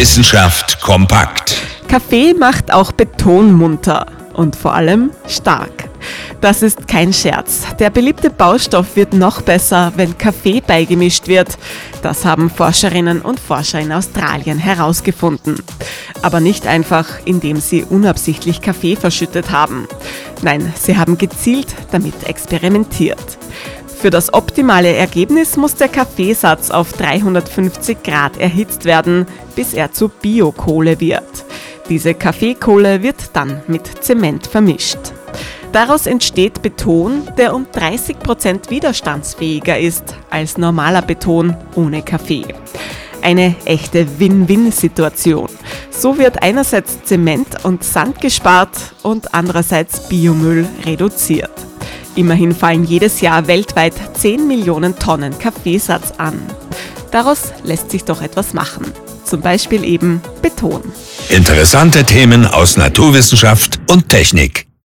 Wissenschaft kompakt. Kaffee macht auch Beton munter und vor allem stark. Das ist kein Scherz. Der beliebte Baustoff wird noch besser, wenn Kaffee beigemischt wird. Das haben Forscherinnen und Forscher in Australien herausgefunden. Aber nicht einfach, indem sie unabsichtlich Kaffee verschüttet haben. Nein, sie haben gezielt damit experimentiert. Für das optimale Ergebnis muss der Kaffeesatz auf 350 Grad erhitzt werden, bis er zu Biokohle wird. Diese Kaffeekohle wird dann mit Zement vermischt. Daraus entsteht Beton, der um 30 Prozent widerstandsfähiger ist als normaler Beton ohne Kaffee. Eine echte Win-Win-Situation. So wird einerseits Zement und Sand gespart und andererseits Biomüll reduziert. Immerhin fallen jedes Jahr weltweit 10 Millionen Tonnen Kaffeesatz an. Daraus lässt sich doch etwas machen. Zum Beispiel eben Beton. Interessante Themen aus Naturwissenschaft und Technik.